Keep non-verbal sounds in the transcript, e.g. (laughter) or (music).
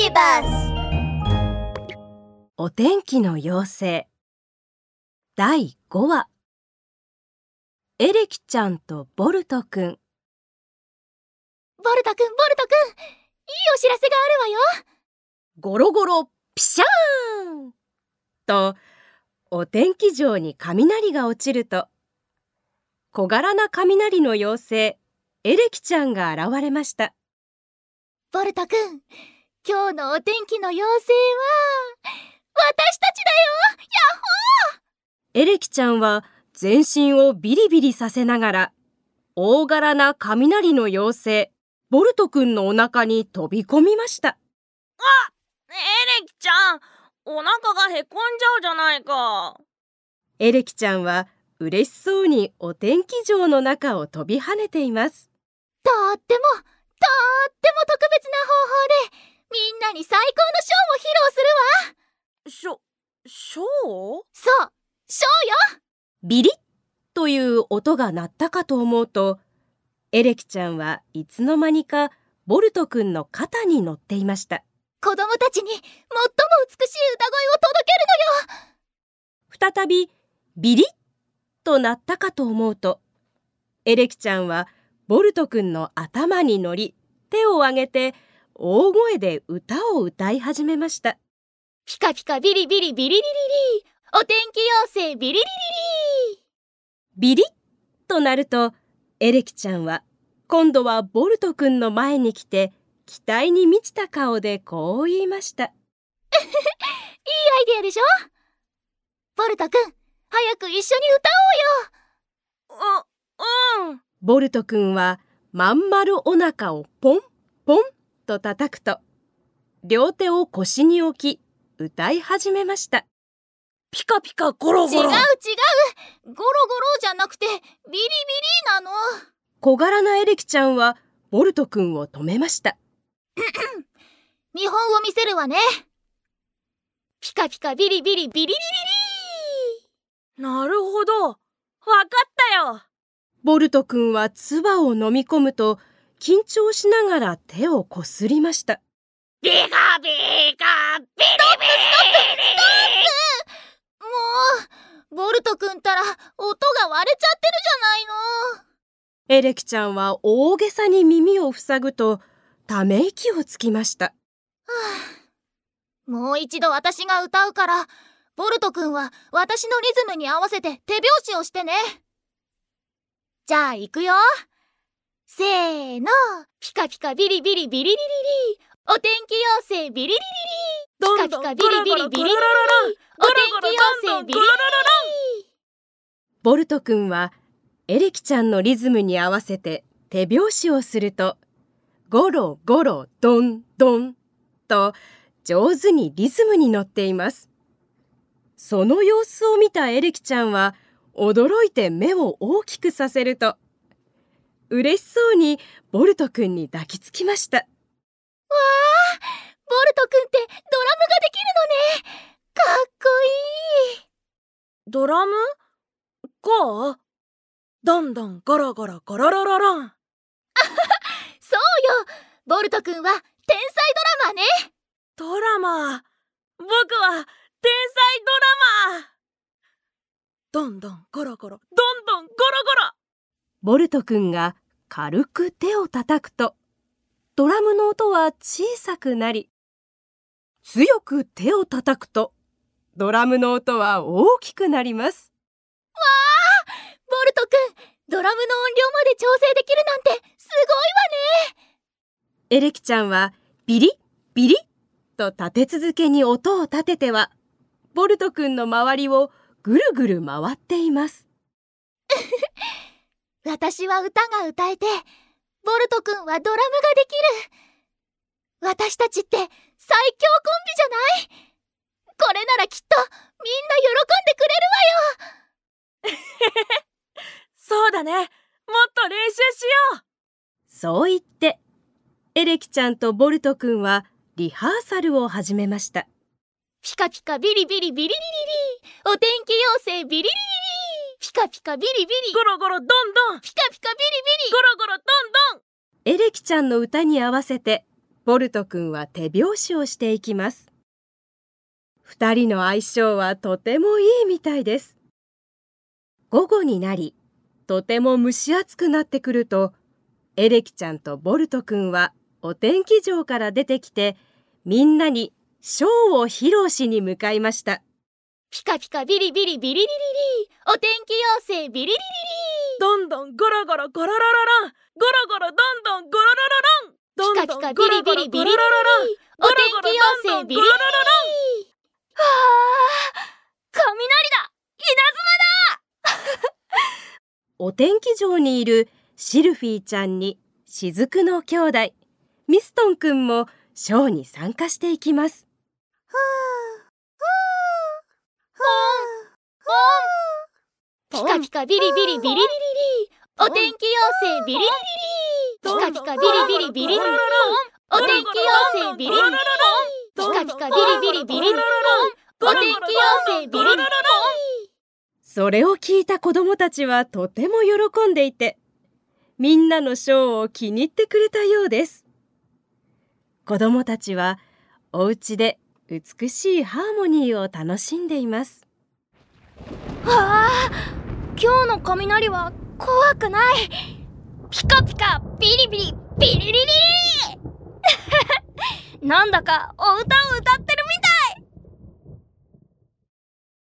ビバスお天気の妖精。第5話。エレキちゃんとボルトくん。ボルトくんボルトくん。いいお知らせがあるわよ。ゴロゴロピシャーン。とお天気場に雷が落ちると。小柄な雷の妖精エレキちゃんが現れました。ボルトくん今日のお天気の妖精は私たちだよ！ヤッホー！エレキちゃんは全身をビリビリさせながら大柄な雷の妖精ボルトくんのお腹に飛び込みました。あエレキちゃんお腹がへこんじゃうじゃないか。エレキちゃんは嬉しそうにお天気場の中を飛び跳ねています。とってもとっても特別な方法でみんなに最高のショーを披露するわ。ショ、ショー？そうショーよ。ビリッという音が鳴ったかと思うとエレキちゃんはいつの間にかボルトくんの肩に乗っていました。子供たちに最も美しい歌声を届けるのよ。再びビリッと鳴ったかと思うとエレキちゃんはボルトくんの頭に乗り手を挙げて大声で歌を歌い始めました。ピカピカビリビリビリリリリお天気妖精ビリリリリビリッとなるとエレキちゃんは今度はボルトくんの前に来て期待に満ちた顔でこう言いましたいいアイデアでしょボルトくん早く一緒に歌おうよう、うんボルトくんはまん丸お腹をポンポンと叩くと両手を腰に置き歌い始めました。ピカピカゴロゴロ。違う違う。ゴロゴロじゃなくてビリビリなの。小柄なエレキちゃんはボルトくんを止めました。見本を見せるわね。ピカピカビリビリビリリリリ。なるほど。わかったよ。ボルトくんは唾を飲み込むと緊張しながら手をこすりました。ビカビカビリビリストップストップストップもうボルトくんたら音が割れちゃってるじゃないのエレキちゃんは大げさに耳を塞ぐとため息をつきました、はあ、もう一度私が歌うからボルトくんは私のリズムに合わせて手拍子をしてねじゃあ行くよせーの。ピカピカビリビリビリリリリ。お天気妖精ビリリリリピカピカビリビリビリリリリお天気妖精ビリリリリボルトくんはエレキちゃんのリズムに合わせて手拍子をするとゴロゴロドンドンと上手にリズムに乗っています。その様子を見たエレキちゃんは驚いて目を大きくさせると嬉しそうにボルトくんに抱きつきました。わあボルトくんってドラムができるのね。かっこいい。ドラム？こうどんどんゴロゴロゴロロロロン。あそうよ。ボルトくんは天才ドラマね。ドラマ僕は天才ドラマどんどんゴロゴロどんどんゴロゴロボルトくんが軽く手を叩くとドラムの音は小さくなり強く手を叩くとドラムの音は大きくなります。わあボルトくんドラムの音量まで調整できるなんてすごいわね。エレキちゃんはビリッビリッと立て続けに音を立ててはボルトくんの周りをぐるぐる回っています (laughs) 私は歌が歌えてボルトくんはドラムができる。私たちって最強コンビじゃない。これならきっとみんな喜んでくれるわよ。(laughs) そうだね。もっと練習しよう。そう言ってエレキちゃんとボルトくんはリハーサルを始めました。ピカピカビリビリビリリリリお天気妖精ビリリリリピカピカビリビリ。ゴロゴロドンドン。ピカピカビリビリ。ゴロゴロドンドン。エレキちゃんの歌に合わせてボルト君は手拍子をしていきます。二人の相性はとてもいいみたいです。午後になりとても蒸し暑くなってくるとエレキちゃんとボルト君はお天気場から出てきてみんなにショーを披露しに向かいました。ピカピカビリビリビリリリリお天気妖精ビリリリリどんどんゴロゴロゴロロロロン。ゴロゴロどんどんゴロロロロン。どんどんピカピカビリビリビリリリお天気妖精ビリリリリわあ雷だ。お天気場にいるシルフィーちゃんに雫の兄弟ミストンくんもショーに参加していきますピカピカビリビリビリリリリ。お天気妖精ビリリリ。リピカピカビリビリビリリリお天気妖精ビリリリリピカピカビリビリビリリリお天気妖精ビリリリリそれを聞いた子供たちはとても喜んでいてみんなのショーを気に入ってくれたようです子供たちはお家で美しいハーモニーを楽しんでいますわあ今日の雷は怖くない。ピカピカビリビリビリリリリ (laughs) なんだかお歌を歌ってる